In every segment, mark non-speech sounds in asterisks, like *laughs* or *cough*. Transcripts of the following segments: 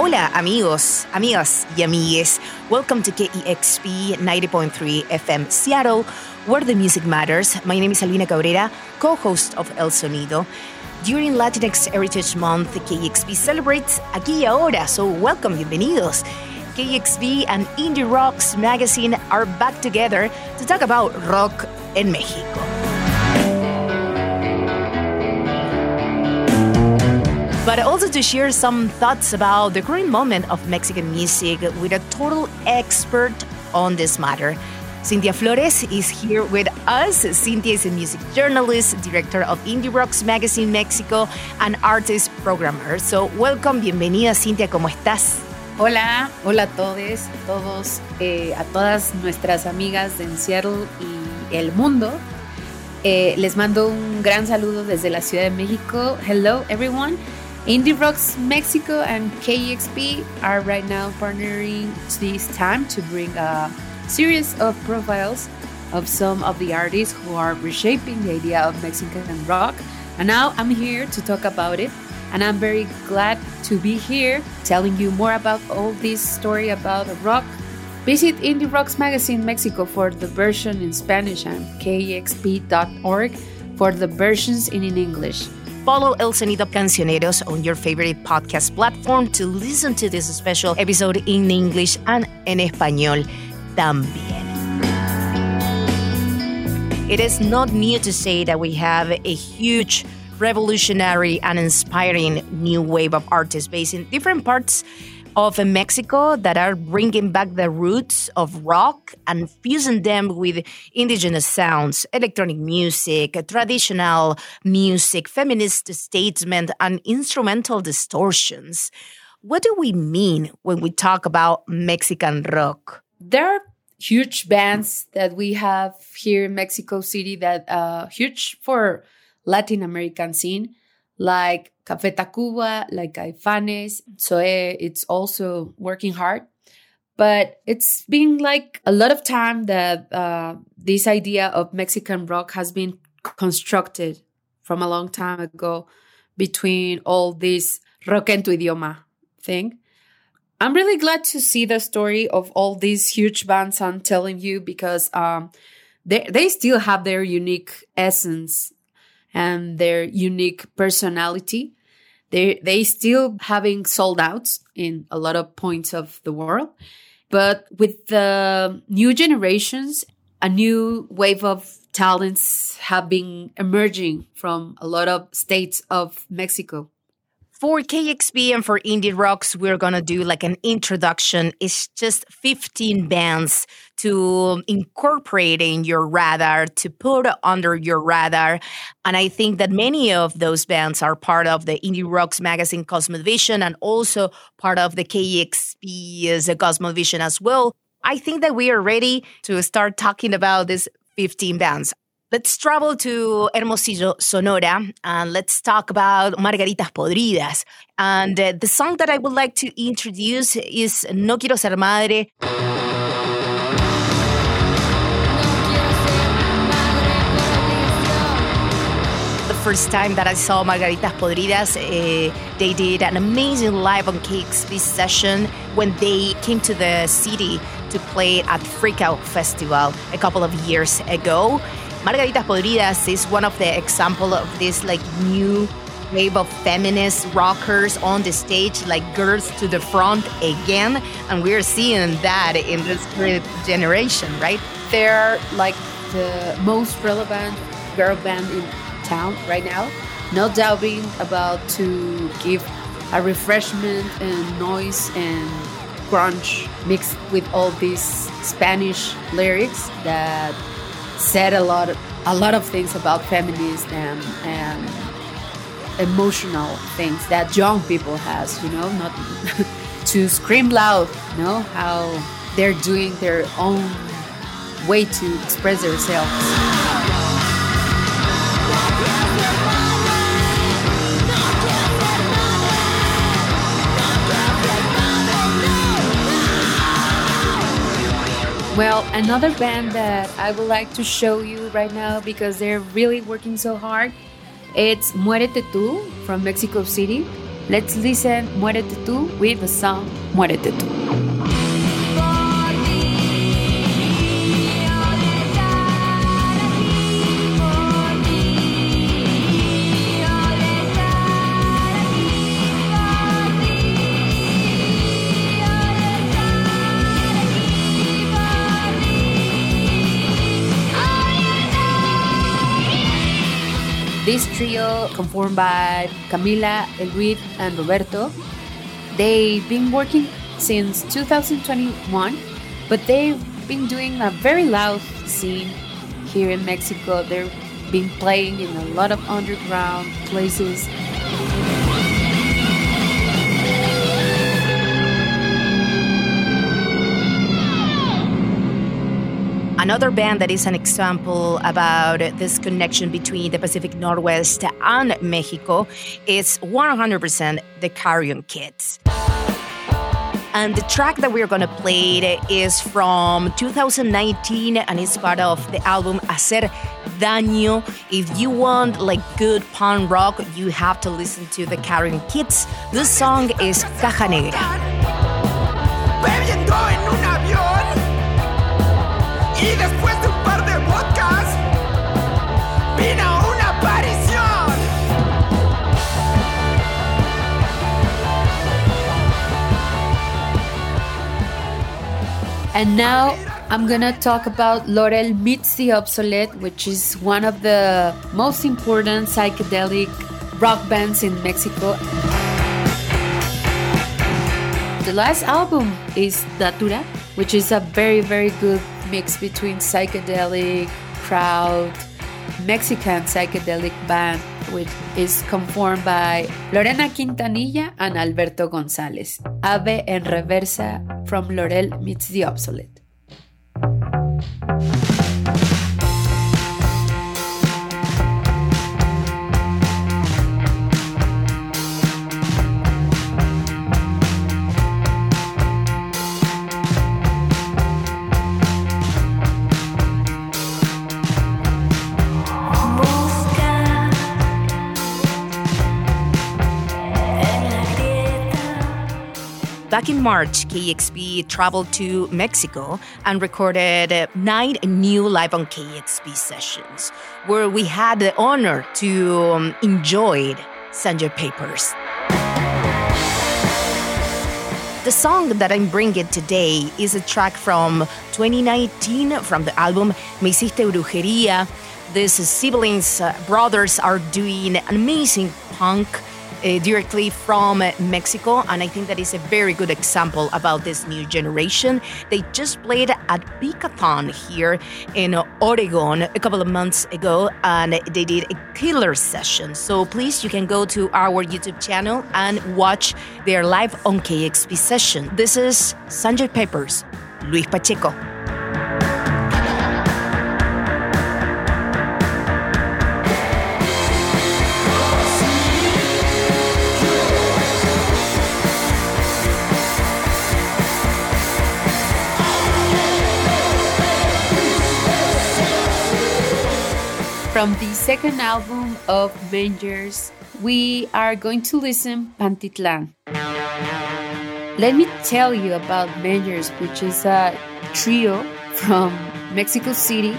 Hola, amigos, amigas, y amigues. Welcome to KEXP 90.3 FM Seattle, where the music matters. My name is Albina Cabrera, co host of El Sonido. During Latinx Heritage Month, KEXP celebrates aquí y ahora, so welcome, bienvenidos. KEXP and Indie Rocks magazine are back together to talk about rock in Mexico. But also to share some thoughts about the current moment of Mexican music with a total expert on this matter. Cynthia Flores is here with us. Cynthia is a music journalist, director of Indie Rocks Magazine Mexico, and artist programmer. So, welcome, bienvenida, Cynthia, ¿cómo estás? Hola, hola a todos, todos, eh, a todas nuestras amigas en Seattle y el mundo. Eh, les mando un gran saludo desde la Ciudad de México. Hello, everyone. Indie Rocks Mexico and KEXP are right now partnering this time to bring a series of profiles of some of the artists who are reshaping the idea of Mexican rock. And now I'm here to talk about it. And I'm very glad to be here telling you more about all this story about rock. Visit Indie Rocks Magazine Mexico for the version in Spanish and kexp.org for the versions in English follow El Sonido Cancioneros on your favorite podcast platform to listen to this special episode in English and en español también. It is not new to say that we have a huge revolutionary and inspiring new wave of artists based in different parts of Mexico that are bringing back the roots of rock and fusing them with indigenous sounds, electronic music, traditional music, feminist statement, and instrumental distortions. What do we mean when we talk about Mexican rock? There are huge bands that we have here in Mexico City that are uh, huge for Latin American scene like Café Tacuba, like Caifanes. So it's also working hard. But it's been like a lot of time that uh, this idea of Mexican rock has been constructed from a long time ago between all this rock en tu idioma thing. I'm really glad to see the story of all these huge bands I'm telling you because um, they, they still have their unique essence and their unique personality. They they still having sold outs in a lot of points of the world, but with the new generations, a new wave of talents have been emerging from a lot of states of Mexico. For KEXP and for Indie Rocks, we're going to do like an introduction. It's just 15 bands to incorporate in your radar, to put under your radar. And I think that many of those bands are part of the Indie Rocks magazine Cosmovision and also part of the KEXP's Cosmovision as well. I think that we are ready to start talking about these 15 bands. Let's travel to Hermosillo, Sonora, and let's talk about Margaritas Podridas. And uh, the song that I would like to introduce is No Quiero Ser Madre. The first time that I saw Margaritas Podridas, uh, they did an amazing live on KEXP session when they came to the city to play at Freakout Festival a couple of years ago. Margaritas Podridas is one of the example of this like new wave of feminist rockers on the stage, like girls to the front again. And we're seeing that in this generation, right? They're like the most relevant girl band in town right now. No doubting about to give a refreshment and noise and grunge mixed with all these Spanish lyrics that said a lot a lot of things about feminism and, and emotional things that young people has you know not *laughs* to scream loud you know how they're doing their own way to express themselves Well, another band that I would like to show you right now because they're really working so hard. It's Muérete Tú from Mexico City. Let's listen Muérete tú with the song Muérete tú. This trio, conformed by Camila, Elruid, and Roberto, they've been working since 2021, but they've been doing a very loud scene here in Mexico. They've been playing in a lot of underground places. Another band that is an example about this connection between the Pacific Northwest and Mexico is 100% the Carrion Kids. And the track that we're gonna play is from 2019 and it's part of the album Hacer Daño. If you want like good punk rock, you have to listen to the Carrion Kids. This song is Caja Negra. And now I'm gonna talk about Lorelle Meets the Obsolete, which is one of the most important psychedelic rock bands in Mexico. The last album is Datura, which is a very, very good mix between psychedelic, crowd, Mexican psychedelic band, which is conformed by Lorena Quintanilla and Alberto Gonzalez. Ave en reversa from Lorelle meets the obsolete. Back in March, KEXP traveled to Mexico and recorded nine new Live on KEXP sessions, where we had the honor to um, enjoy Sgt. Papers. The song that I'm bringing today is a track from 2019 from the album Me Hiciste Brujería. These siblings, uh, brothers, are doing amazing punk uh, directly from Mexico, and I think that is a very good example about this new generation. They just played at Beacathon here in Oregon a couple of months ago, and they did a killer session. So please, you can go to our YouTube channel and watch their live on KEXP session. This is Sgt. Papers, Luis Pacheco. From the second album of Mengers, we are going to listen Pantitlan. Let me tell you about Mengers, which is a trio from Mexico City.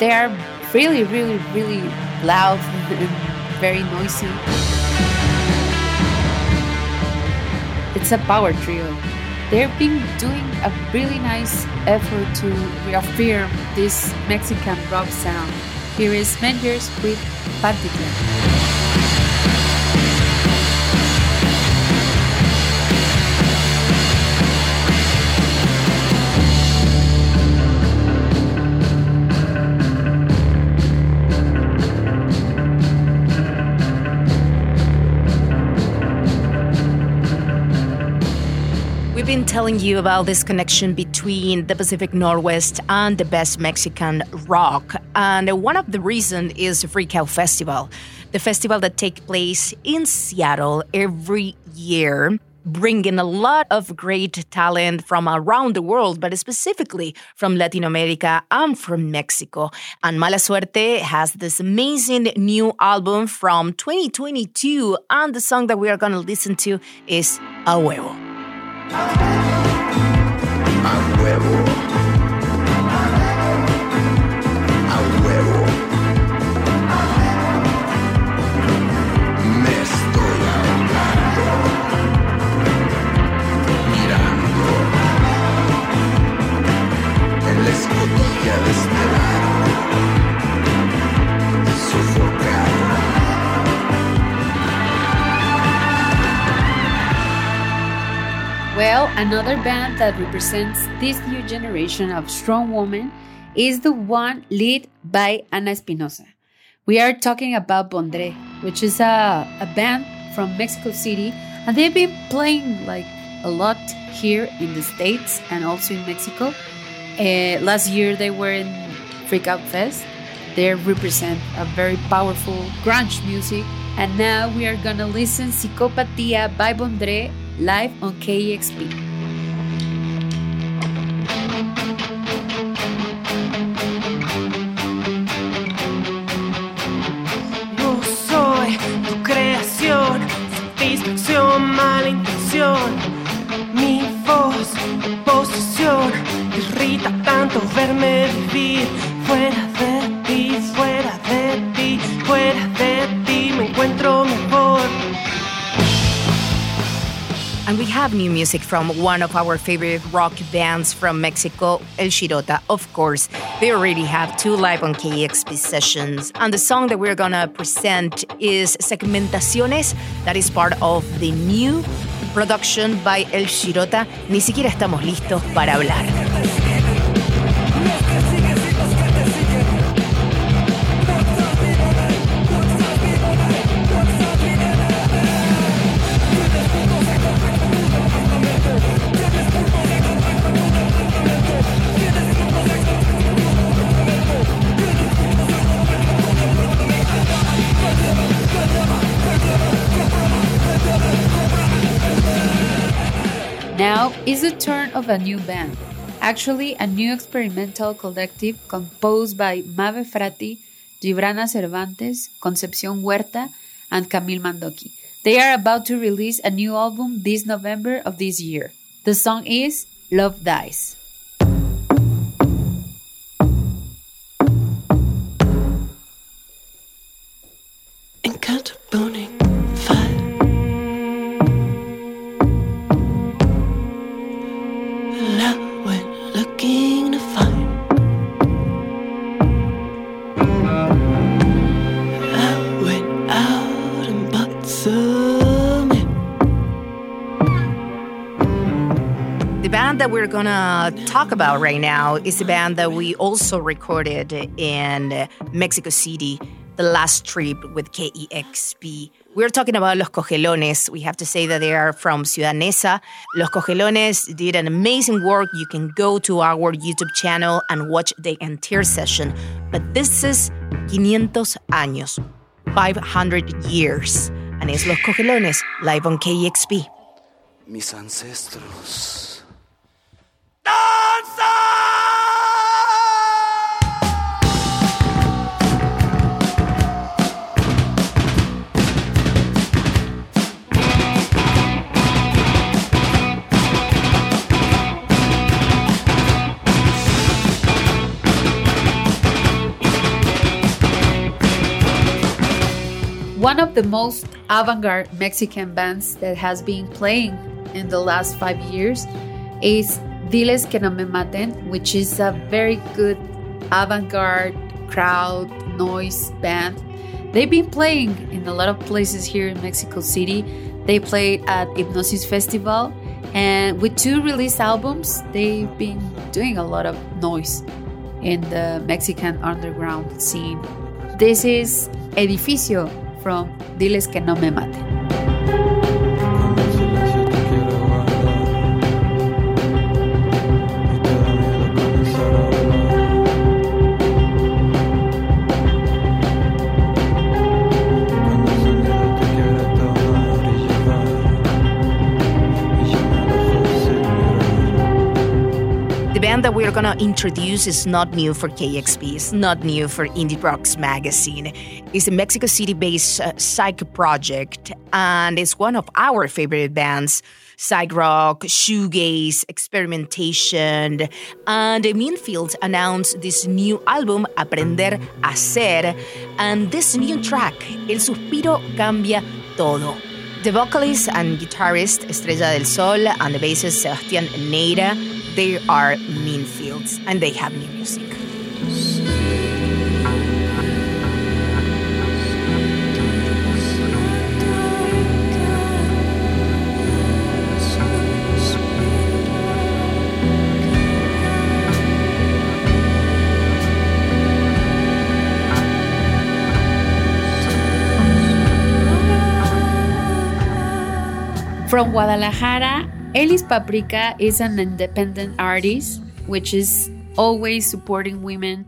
They are really, really, really loud and very noisy. It's a power trio. They've been doing a really nice effort to reaffirm this Mexican rock sound. Here is Mengers with. We've telling you about this connection between the Pacific Northwest and the best Mexican rock. And one of the reasons is the Freak Out Festival, the festival that takes place in Seattle every year. bringing a lot of great talent from around the world, but specifically from Latin America and from Mexico. And Mala Suerte has this amazing new album from 2022, and the song that we are going to listen to is A Huevo. A huevo. Another band that represents this new generation of strong women is the one led by Ana Espinosa. We are talking about Vondré, which is a, a band from Mexico City, and they've been playing like a lot here in the States and also in Mexico. Uh, last year they were in Freak Out Fest. They represent a very powerful grunge music. And now we are gonna listen Psicopatia by Vondré live on KEXP. Mi voz, oposición, te irrita tanto verme vivir fuera de ti, fuera de ti, fuera de ti, me encuentro mejor. And we have new music from one of our favorite rock bands from Mexico, El Shirota. Of course, they already have two live on KEXP sessions. And the song that we're gonna present is Segmentaciones, that is part of the new production by El Shirota. Ni siquiera estamos listos para hablar. Is the turn of a new band. Actually, a new experimental collective composed by Mabe Fratti, Gibrana Cervantes, Concepcion Huerta, and Camille Mandoki. They are about to release a new album this November of this year. The song is Love Dies. Talk about right now is a band that we also recorded in Mexico City, the last trip with KEXP. We're talking about Los Cogelones. We have to say that they are from Ciudad Neza. Los Cogelones did an amazing work. You can go to our YouTube channel and watch the entire session. But this is 500 años, 500 years. And it's Los Cogelones live on KEXP. Mis ancestros. One of the most avant garde Mexican bands that has been playing in the last five years is Diles que no me maten, which is a very good avant garde crowd noise band. They've been playing in a lot of places here in Mexico City. They played at Hypnosis Festival, and with two release albums, they've been doing a lot of noise in the Mexican underground scene. This is Edificio from Diles que no me maten. That we're gonna introduce is not new for KEXP. It's not new for Indie Rocks magazine. It's a Mexico City-based uh, psych project, and it's one of our favorite bands. Psych rock, shoegaze, experimentation, and Mint Field announced this new album, Aprender a Ser, and this new track, El Suspiro Cambia Todo. The vocalist and guitarist Estrella del Sol and the bassist Sebastian Neira, they are Mint Fields and they have new music. From Guadalajara, Elis Paprika is an independent artist, which is always supporting women.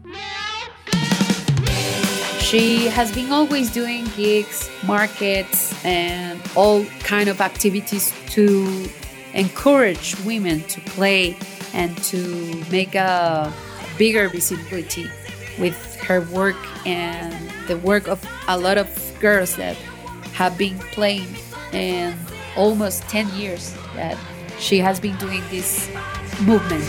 She has been always doing gigs, markets, and all kind of activities to encourage women to play and to make a bigger visibility with her work and the work of a lot of girls that have been playing and almost 10 years that she has been doing this movement.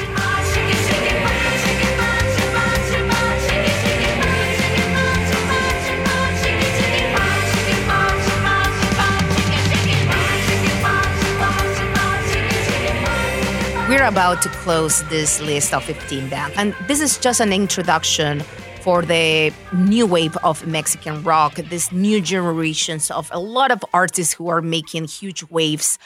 We're about to close this list of 15 bands, and this is just an introduction for the new wave of Mexican rock, this new generations of a lot of artists who are making huge waves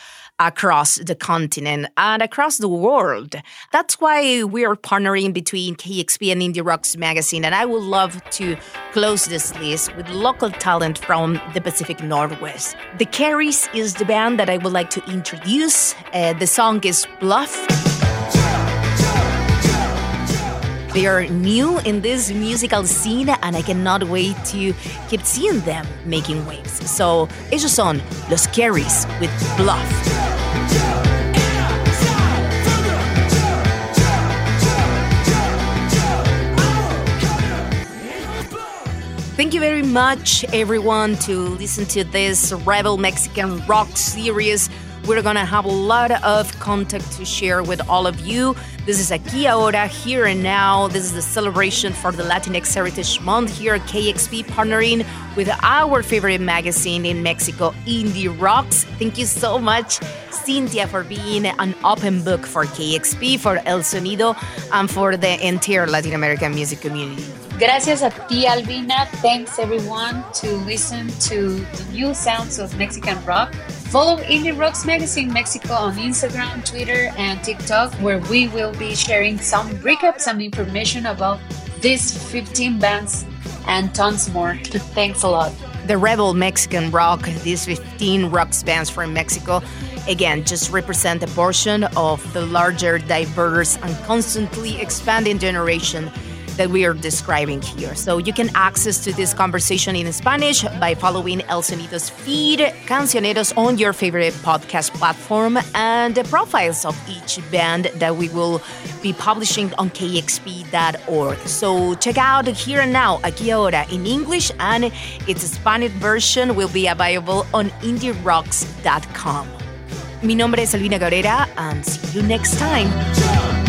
across the continent and across the world. That's why we are partnering between KXP and Indie Rocks magazine. And I would love to close this list with local talent from the Pacific Northwest. The Kerrys is the band that I would like to introduce. Uh, the song is Bluff. They are new in this musical scene, and I cannot wait to keep seeing them making waves. So, ellos son Los Kerrys with Bluff. Thank you very much, everyone, to listen to this Rebel Mexican Rock series. We're gonna have a lot of content to share with all of you. This is Aquí Ahora, Here and Now. This is the celebration for the Latinx Heritage Month here at KXP, partnering with our favorite magazine in Mexico, Indie Rocks. Thank you so much, Cynthia, for being an open book for KXP, for El Sonido, and for the entire Latin American music community. Gracias a ti, Albina. Thanks, everyone, to listen to the new sounds of Mexican rock. Follow Indie Rocks Magazine Mexico on Instagram, Twitter, and TikTok, where we will be sharing some recaps and information about these 15 bands and tons more. *laughs* Thanks a lot. the Rebel Mexican Rock, these 15 rock bands from Mexico, again, just represent a portion of the larger, diverse, and constantly expanding generation that we are describing here. So you can access to this conversation in Spanish by following El Sonido's feed, Cancioneros on your favorite podcast platform, and the profiles of each band that we will be publishing on kexp.org. So check out Here and Now, Aquí Ahora in English, and its Spanish version will be available on indierocks.com. Mi nombre es Albina Cabrera, and see you next time.